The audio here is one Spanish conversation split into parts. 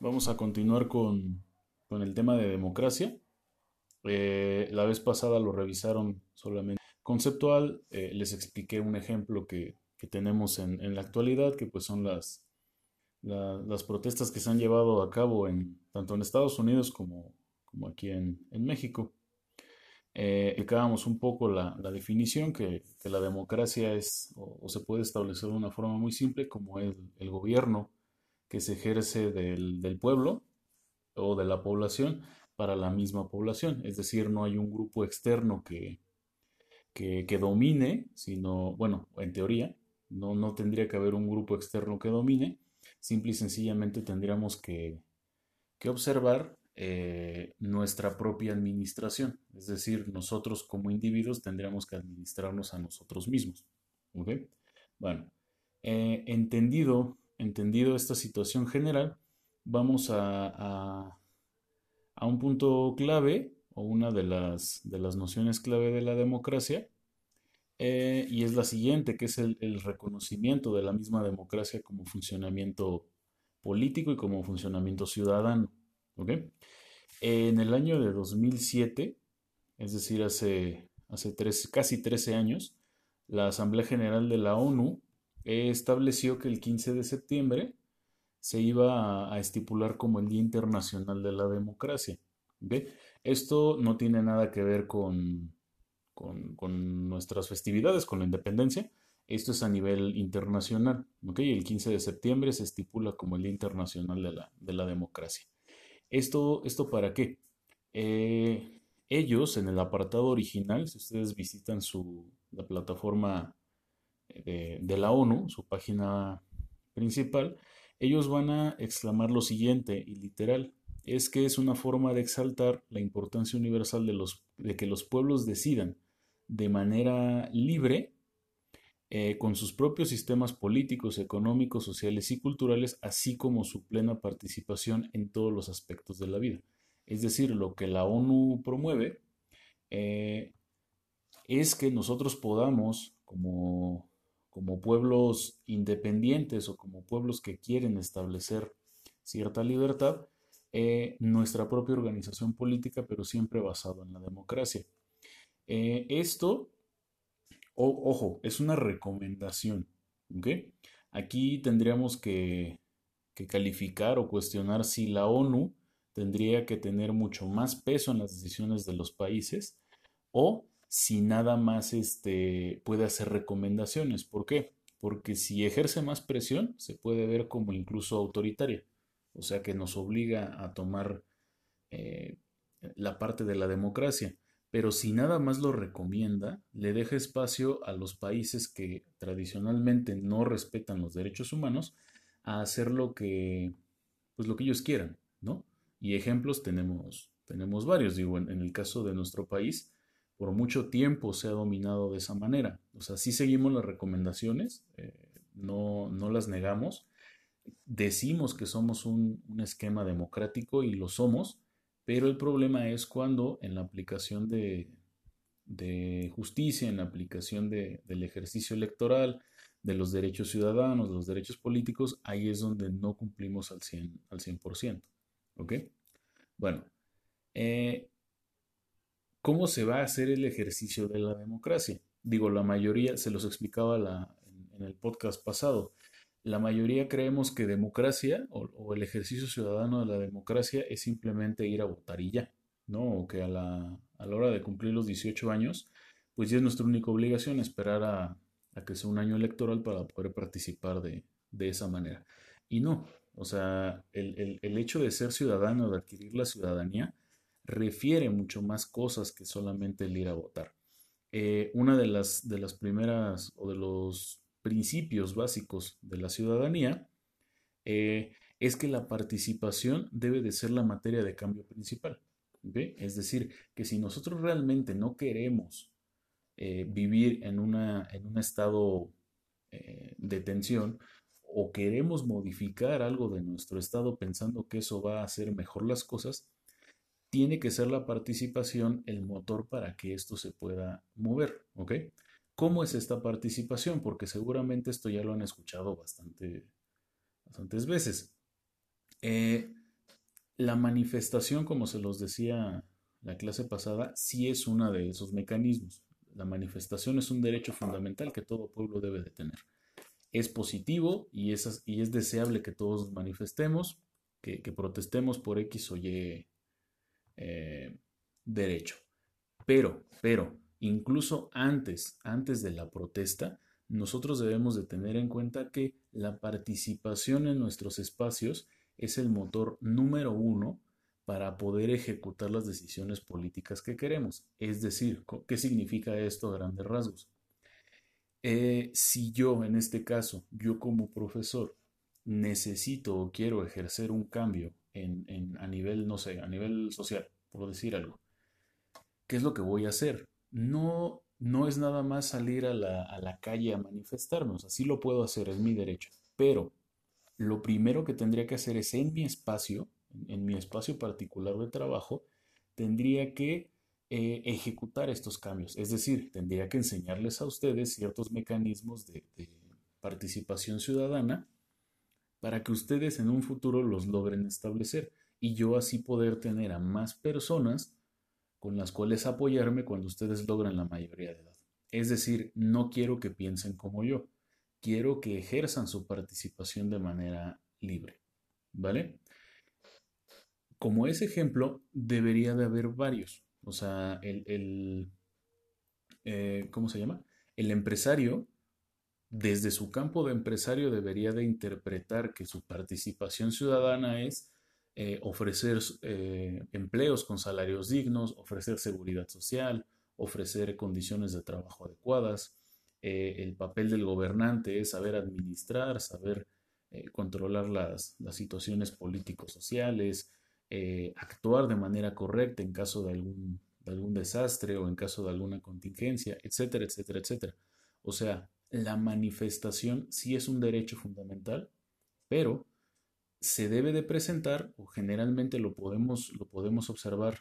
Vamos a continuar con, el tema de democracia. Eh, la vez pasada lo revisaron solamente conceptual. Eh, les expliqué un ejemplo que, tenemos en, la actualidad, que pues son las, las protestas que se han llevado a cabo en, tanto en Estados Unidos como, como aquí en, México. Eh, explicábamos un poco la, definición que, la democracia es o, se puede establecer de una forma muy simple como el, el gobierno que se ejerce del, pueblo o de la población para la misma población. Es decir, no hay un grupo externo que, que, domine, sino, bueno, en teoría, no, no tendría que haber un grupo externo que domine, simple y sencillamente tendríamos que, observar eh, nuestra propia administración. Es decir, nosotros como individuos tendríamos que administrarnos a nosotros mismos. Bueno, eh, entendido entendido esta situación general, vamos a, a, un punto clave o una de las, de las nociones clave de la democracia, eh, y es la siguiente, que es el, reconocimiento de la misma democracia como funcionamiento político y como funcionamiento ciudadano. En el año de 2007, es decir, hace, hace casi 13 años, la Asamblea General de la ONU estableció que el 15 de septiembre se iba a, estipular como el Día Internacional de la Democracia. Esto no tiene nada que ver con, con, nuestras festividades, con la independencia. Esto es a nivel internacional. El 15 de septiembre se estipula como el Día Internacional de la, de la Democracia. ¿Esto, ¿Esto para qué? Eh, ellos en el apartado original, si ustedes visitan su, la plataforma de, la ONU, su página principal, ellos van a exclamar lo siguiente, y literal, es que es una forma de exaltar la importancia universal de, los, de que los pueblos decidan de manera libre, eh, con sus propios sistemas políticos, económicos, sociales y culturales, así como su plena participación en todos los aspectos de la vida. Es decir, lo que la ONU promueve eh, es que nosotros podamos, como como pueblos independientes o como pueblos que quieren establecer cierta libertad, eh, nuestra propia organización política, pero siempre basado en la democracia. Eh, esto, ojo, es una recomendación. Aquí tendríamos que, que calificar o cuestionar si la ONU tendría que tener mucho más peso en las decisiones de los países o si nada más este, puede hacer recomendaciones. ¿Por qué? Porque si ejerce más presión, se puede ver como incluso autoritaria, o sea que nos obliga a tomar eh, la parte de la democracia. Pero si nada más lo recomienda, le deja espacio a los países que tradicionalmente no respetan los derechos humanos a hacer lo que, pues lo que ellos quieran, ¿no? Y ejemplos tenemos, tenemos varios. Digo, en el caso de nuestro país, por mucho tiempo se ha dominado de esa manera. O sea, sí seguimos las recomendaciones, eh, no, no, las negamos, decimos que somos un, esquema democrático y lo somos, pero el problema es cuando en la aplicación de, justicia, en la aplicación del ejercicio electoral, de los derechos ciudadanos, de los derechos políticos, ahí es donde no cumplimos al 100%. Al 100% ¿Ok? Bueno, eh, ¿Cómo se va a hacer el ejercicio de la democracia? Digo, la mayoría, se los explicaba en, el podcast pasado, la mayoría creemos que democracia o, el ejercicio ciudadano de la democracia es simplemente ir a votar y ya, ¿no? O que a la, hora de cumplir los 18 años, pues ya es nuestra única obligación esperar a, que sea un año electoral para poder participar de, esa manera. Y no, o sea, el, el hecho de ser ciudadano, de adquirir la ciudadanía, refiere mucho más cosas que solamente el ir a votar. Eh, una de las, de las primeras o de los principios básicos de la ciudadanía eh, es que la participación debe de ser la materia de cambio principal. Es decir, que si nosotros realmente no queremos eh, vivir en, una, en un estado de tensión o queremos modificar algo de nuestro estado pensando que eso va a hacer mejor las cosas, tiene que ser la participación el motor para que esto se pueda mover, ¿ok? ¿Cómo es esta participación? Porque seguramente esto ya lo han escuchado bastante, bastantes veces. Eh, la manifestación, como se los decía la clase pasada, sí es uno de esos mecanismos. La manifestación es un derecho fundamental que todo pueblo debe de tener. Es positivo y es, y es deseable que todos manifestemos, que, protestemos por X o Y eh, derecho. Pero, pero, incluso antes, antes de la protesta, nosotros debemos de tener en cuenta que la participación en nuestros espacios es el motor número uno para poder ejecutar las decisiones políticas que queremos. Es decir, ¿qué significa esto a grandes rasgos? Eh, si yo, en este caso, yo como profesor, necesito o quiero ejercer un cambio a nivel, no sé, a nivel social, por decir algo, ¿qué es lo que voy a hacer? No, no es nada más salir a la, a la calle a manifestarnos, así lo puedo hacer, es mi derecho, pero lo primero que tendría que hacer es en mi espacio, en mi espacio particular de trabajo, tendría que eh, ejecutar estos cambios. Es decir, tendría que enseñarles a ustedes ciertos mecanismos de, participación ciudadana para que ustedes en un futuro los logren establecer y yo así poder tener a más personas con las cuales apoyarme cuando ustedes logran la mayoría de edad. Es decir, no quiero que piensen como yo quiero que ejerzan su participación de manera libre. ¿Vale? Como ese ejemplo, debería de haber varios. O sea, el, eh, ¿cómo se llama? El empresario, desde su campo de empresario, debería de interpretar que su participación ciudadana es eh, ofrecer eh, empleos con salarios dignos, ofrecer seguridad social, ofrecer condiciones de trabajo adecuadas, eh, el papel del gobernante es saber administrar, saber controlar las, situaciones políticos sociales, eh, actuar de manera correcta en caso de algún, de algún desastre o en caso de alguna contingencia, etcétera, etcétera, etcétera. O sea, la manifestación sí es un derecho fundamental, pero se debe de presentar, o generalmente lo podemos, lo podemos observar,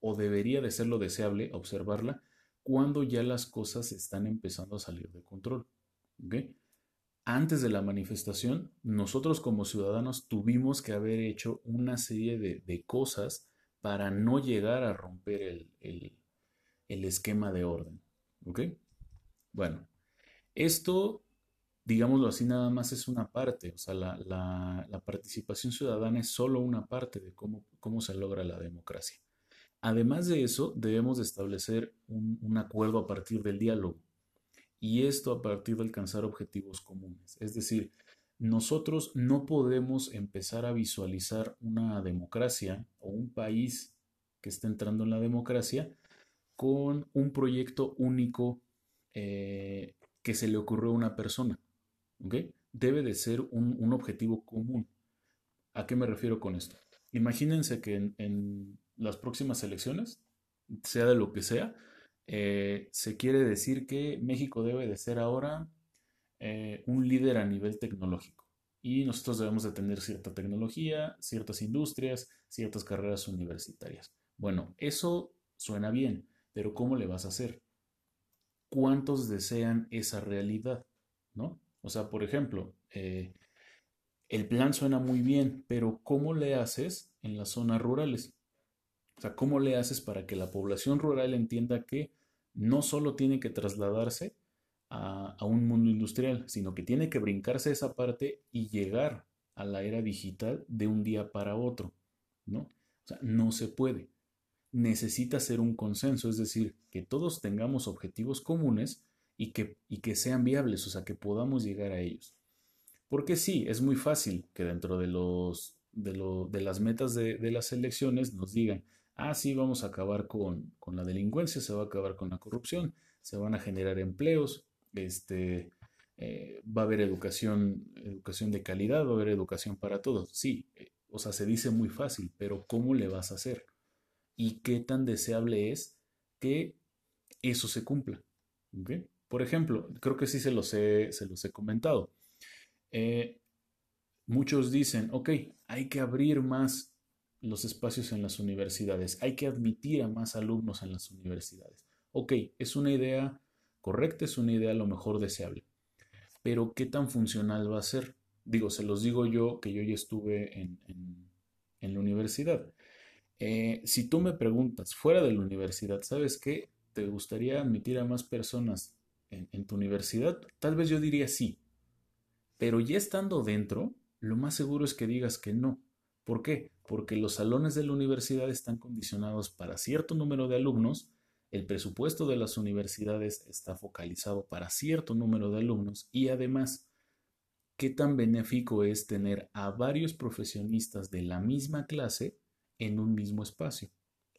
o debería de ser lo deseable observarla, cuando ya las cosas están empezando a salir de control. Antes de la manifestación, nosotros como ciudadanos tuvimos que haber hecho una serie de, cosas para no llegar a romper el, esquema de orden. Bueno, esto, digámoslo así, nada más es una parte, o sea, la, participación ciudadana es solo una parte de cómo, cómo se logra la democracia. Además de eso, debemos establecer un, acuerdo a partir del diálogo y esto a partir de alcanzar objetivos comunes. Es decir, nosotros no podemos empezar a visualizar una democracia o un país que está entrando en la democracia con un proyecto único eh, que se le ocurrió a una persona. Debe de ser un, objetivo común. ¿A qué me refiero con esto? Imagínense que en las próximas elecciones, sea de lo que sea, eh, se quiere decir que México debe de ser ahora eh, un líder a nivel tecnológico. Y nosotros debemos de tener cierta tecnología, ciertas industrias, ciertas carreras universitarias. Bueno, eso suena bien, pero ¿cómo le vas a hacer? ¿Cuántos desean esa realidad? ¿No? O sea, por ejemplo, eh, el plan suena muy bien, pero ¿cómo le haces en las zonas rurales? O sea, ¿cómo le haces para que la población rural entienda que no solo tiene que trasladarse a, un mundo industrial, sino que tiene que brincarse esa parte y llegar a la era digital de un día para otro, ¿no? O sea, no se puede. Necesita ser un consenso, es decir, que todos tengamos objetivos comunes y que, y que sean viables, o sea, que podamos llegar a ellos. Porque sí, es muy fácil que dentro de, los, de, lo, de las metas de, las elecciones nos digan, ah, sí, vamos a acabar con, la delincuencia, se va a acabar con la corrupción, se van a generar empleos, este, eh, va a haber educación, educación de calidad, va a haber educación para todos. Sí, eh, o sea, se dice muy fácil, pero ¿cómo le vas a hacer? ¿Y qué tan deseable es que eso se cumpla? Por ejemplo, creo que sí se los he, se los he comentado. Eh, muchos dicen, ok, hay que abrir más los espacios en las universidades. Hay que admitir a más alumnos en las universidades. Ok, es una idea correcta, es una idea lo mejor deseable. Pero ¿qué tan funcional va a ser? Digo, se los digo yo que yo ya estuve en, en la universidad. Eh, si tú me preguntas fuera de la universidad, ¿sabes qué? ¿Te gustaría admitir a más personas en, tu universidad? Tal vez yo diría sí. Pero ya estando dentro, lo más seguro es que digas que no. ¿Por qué? Porque los salones de la universidad están condicionados para cierto número de alumnos, el presupuesto de las universidades está focalizado para cierto número de alumnos y además, ¿qué tan benéfico es tener a varios profesionistas de la misma clase en un mismo espacio?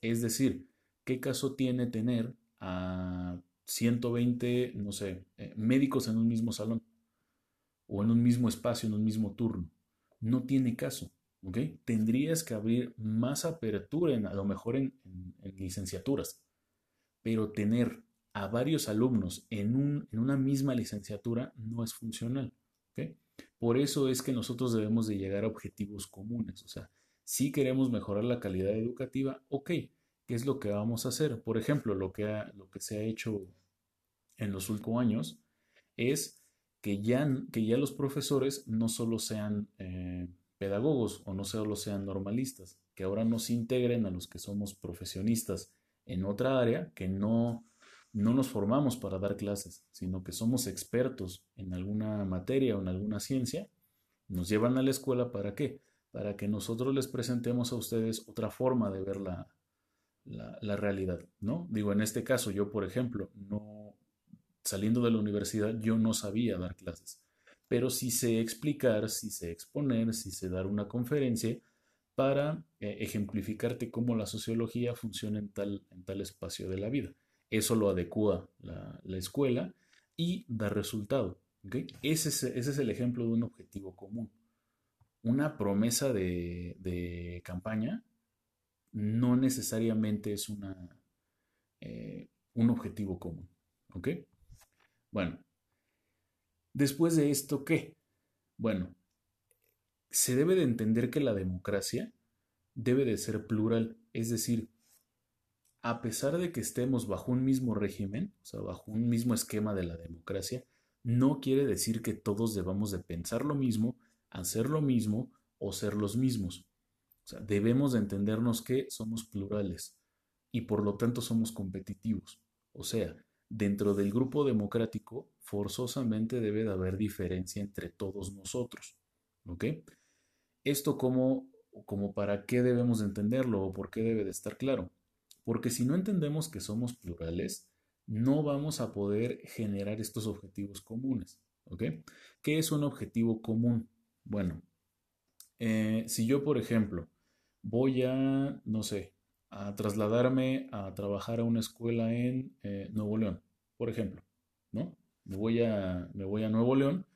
Es decir, ¿qué caso tiene tener a 120, no sé, eh, médicos en un mismo salón o en un mismo espacio, en un mismo turno. No tiene caso. ¿ok? Tendrías que abrir más apertura, en, a lo mejor en, licenciaturas, pero tener a varios alumnos en, un, en, una misma licenciatura no es funcional. ¿ok? Por eso es que nosotros debemos de llegar a objetivos comunes. O sea, si queremos mejorar la calidad educativa, ok, ¿qué es lo que vamos a hacer? Por ejemplo, lo que, lo que se ha hecho en los últimos años es que ya, que ya los profesores no solo sean eh, pedagogos o no solo sean normalistas, que ahora nos integren a los que somos profesionistas en otra área, que no, no nos formamos para dar clases, sino que somos expertos en alguna materia o en alguna ciencia, nos llevan a la escuela para qué? Para que nosotros les presentemos a ustedes otra forma de ver la, la, la realidad, ¿no? Digo, en este caso, yo, por ejemplo, no, saliendo de la universidad yo no sabía dar clases, pero sí sé explicar, sí sé exponer, sí sé dar una conferencia para eh, ejemplificarte cómo la sociología funciona en tal, en tal espacio de la vida. Eso lo adecua la, escuela y da resultado. Ese, es, ese, es, el ejemplo de un objetivo común. Una promesa de, campaña no necesariamente es una, eh, un objetivo común. ¿ok? Bueno, después de esto, ¿qué? Bueno, se debe de entender que la democracia debe de ser plural, es decir, a pesar de que estemos bajo un mismo régimen, o sea, bajo un mismo esquema de la democracia, no quiere decir que todos debamos de pensar lo mismo, hacer lo mismo o ser los mismos. O sea, debemos de entendernos que somos plurales y por lo tanto somos competitivos. O sea, dentro del grupo democrático forzosamente debe de haber diferencia entre todos nosotros. ¿Ok? Esto como, como para qué debemos entenderlo o por qué debe de estar claro. Porque si no entendemos que somos plurales, no vamos a poder generar estos objetivos comunes. ¿Ok? ¿Qué es un objetivo común? Bueno, eh, si yo, por ejemplo, voy a, no sé, a trasladarme a trabajar a una escuela en eh, Nuevo León, por ejemplo, ¿no? Me voy a, me voy a Nuevo León.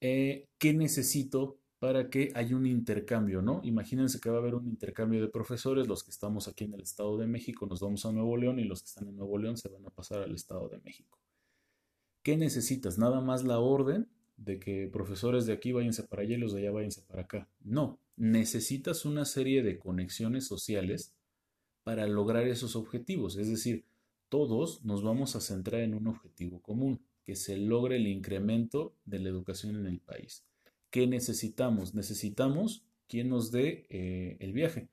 Eh, ¿Qué necesito para que haya un intercambio, ¿no? Imagínense que va a haber un intercambio de profesores, los que estamos aquí en el Estado de México nos vamos a Nuevo León y los que están en Nuevo León se van a pasar al Estado de México. ¿Qué necesitas? Nada más la orden de que profesores de aquí váyanse para allá y los de allá váyanse para acá. No, necesitas una serie de conexiones sociales para lograr esos objetivos. Es decir, todos nos vamos a centrar en un objetivo común, que se logre el incremento de la educación en el país. ¿Qué necesitamos? Necesitamos quien nos dé eh, el viaje.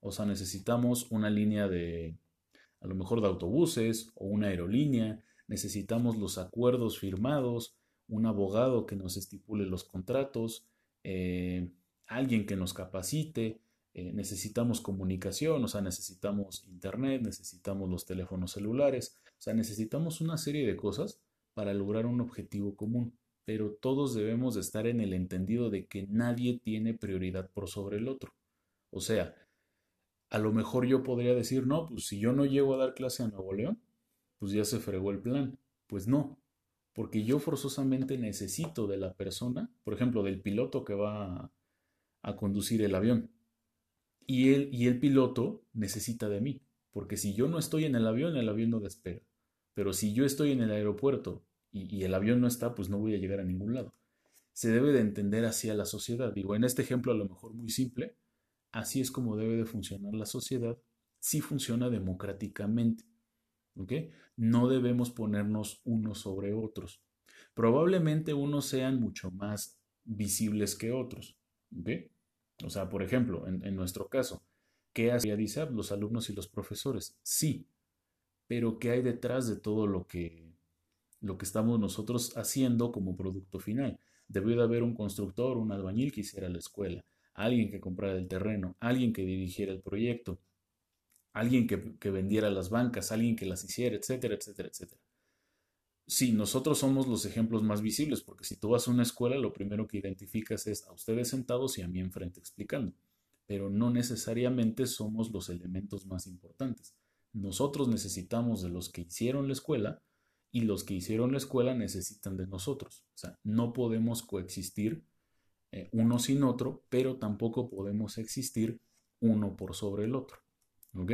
O sea, necesitamos una línea de, a lo mejor de autobuses o una aerolínea, necesitamos los acuerdos firmados, un abogado que nos estipule los contratos, eh, alguien que nos capacite, eh, necesitamos comunicación, o sea, necesitamos internet, necesitamos los teléfonos celulares, o sea, necesitamos una serie de cosas para lograr un objetivo común, pero todos debemos de estar en el entendido de que nadie tiene prioridad por sobre el otro. O sea, a lo mejor yo podría decir, no, pues si yo no llego a dar clase a Nuevo León, pues ya se fregó el plan. Pues no, porque yo forzosamente necesito de la persona, por ejemplo, del piloto que va a conducir el avión y el, y el piloto necesita de mí, porque si yo no estoy en el avión, el avión no despega. Pero si yo estoy en el aeropuerto y, y el avión no está, pues no voy a llegar a ningún lado. Se debe de entender así a la sociedad. Digo, en este ejemplo a lo mejor muy simple, así es como debe de funcionar la sociedad si funciona democráticamente. No debemos ponernos unos sobre otros. Probablemente unos sean mucho más visibles que otros. ¿Ok? O sea, por ejemplo, en, nuestro caso, ¿qué hace dice los alumnos y los profesores? Sí, pero ¿qué hay detrás de todo lo que, lo que estamos nosotros haciendo como producto final? Debió de haber un constructor, un albañil que hiciera la escuela, alguien que comprara el terreno, alguien que dirigiera el proyecto, alguien que, vendiera las bancas, alguien que las hiciera, etcétera, etcétera, etcétera. Sí, nosotros somos los ejemplos más visibles, porque si tú vas a una escuela, lo primero que identificas es a ustedes sentados y a mí enfrente explicando, pero no necesariamente somos los elementos más importantes. Nosotros necesitamos de los que hicieron la escuela y los que hicieron la escuela necesitan de nosotros. O sea, no podemos coexistir eh, uno sin otro, pero tampoco podemos existir uno por sobre el otro. ¿Ok?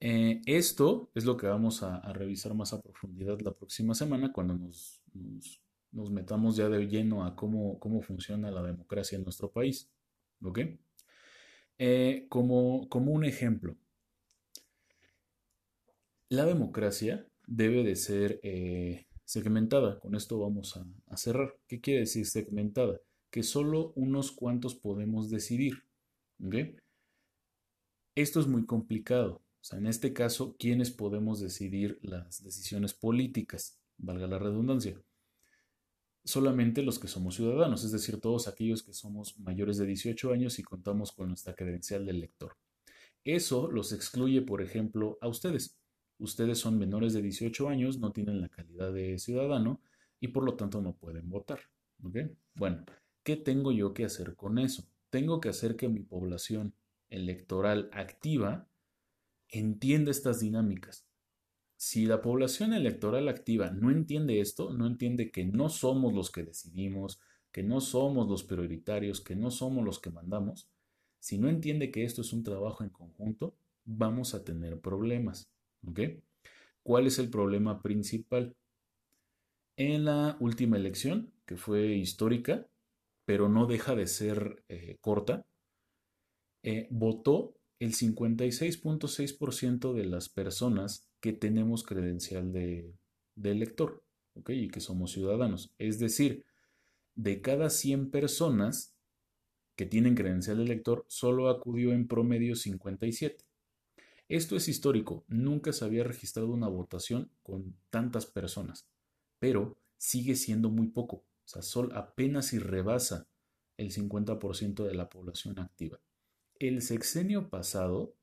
Eh, esto es lo que vamos a, revisar más a profundidad la próxima semana cuando nos, metamos ya de lleno a cómo, cómo, funciona la democracia en nuestro país. ¿Ok? Eh, como, como un ejemplo, la democracia debe de ser eh, segmentada. Con esto vamos a, a, cerrar. ¿Qué quiere decir segmentada? Que solo unos cuantos podemos decidir. ¿Ok? Esto es muy complicado sea, en este caso, ¿quiénes podemos decidir las decisiones políticas? Valga la redundancia. Solamente los que somos ciudadanos, es decir, todos aquellos que somos mayores de 18 años y contamos con nuestra credencial de elector. Eso los excluye, por ejemplo, a ustedes. Ustedes son menores de 18 años, no tienen la calidad de ciudadano y por lo tanto no pueden votar. Bueno, ¿qué tengo yo que hacer con eso? Tengo que hacer que mi población electoral activa entiende estas dinámicas. Si la población electoral activa no entiende esto, no entiende que no somos los que decidimos, que no somos los prioritarios, que no somos los que mandamos, si no entiende que esto es un trabajo en conjunto, vamos a tener problemas. ¿Cuál es el problema principal? En la última elección, que fue histórica, pero no deja de ser eh, corta, eh, votó el 56.6% de las personas que tenemos credencial de, elector. Y que somos ciudadanos. Es decir, de cada 100 personas que tienen credencial de elector, solo acudió en promedio 57. Esto es histórico, nunca se había registrado una votación con tantas personas, pero sigue siendo muy poco, o sea, solo apenas si rebasa el 50% de la población activa. El sexenio pasado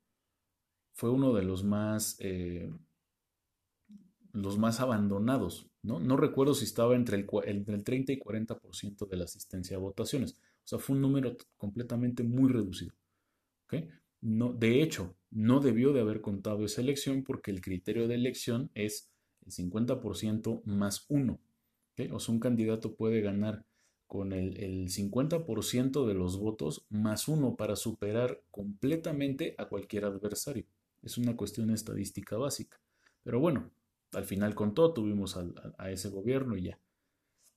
fue uno de los más, eh, los más abandonados. ¿no? recuerdo si estaba entre el, entre el 30 y 40% de la asistencia a votaciones. O sea, fue un número completamente muy reducido. No, de hecho, no debió de haber contado esa elección porque el criterio de elección es el 50% más uno. O sea, un candidato puede ganar con el, 50% de los votos más uno para superar completamente a cualquier adversario. Es una cuestión estadística básica. Pero bueno, al final con todo tuvimos a, ese gobierno y ya.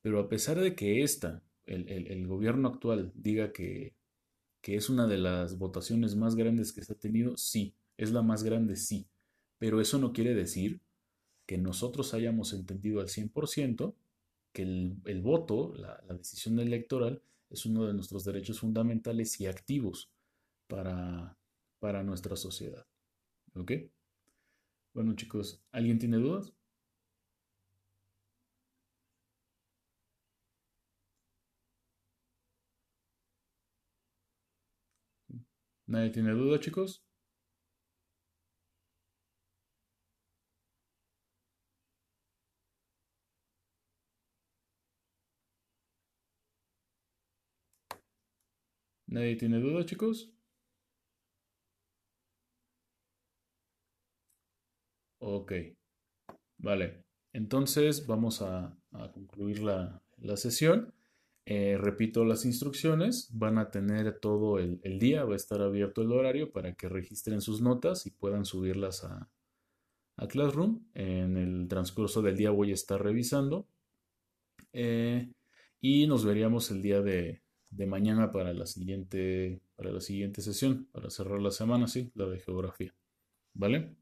Pero a pesar de que esta, el, gobierno actual, diga que, que es una de las votaciones más grandes que se ha tenido, sí, es la más grande, sí. Pero eso no quiere decir que nosotros hayamos entendido al 100% que el, voto, la, decisión electoral, es uno de nuestros derechos fundamentales y activos para, para nuestra sociedad. ¿Ok? Bueno chicos, ¿alguien tiene dudas? ¿Nadie tiene dudas, chicos? ¿Nadie tiene duda, chicos? Ok, vale. Entonces vamos a, concluir la, sesión. Eh, repito las instrucciones, van a tener todo el, día, va a estar abierto el horario para que registren sus notas y puedan subirlas a, Classroom. En el transcurso del día voy a estar revisando eh, y nos veríamos el día de, de mañana para la siguiente, para la siguiente sesión, para cerrar la semana, sí, la de geografía. ¿Vale?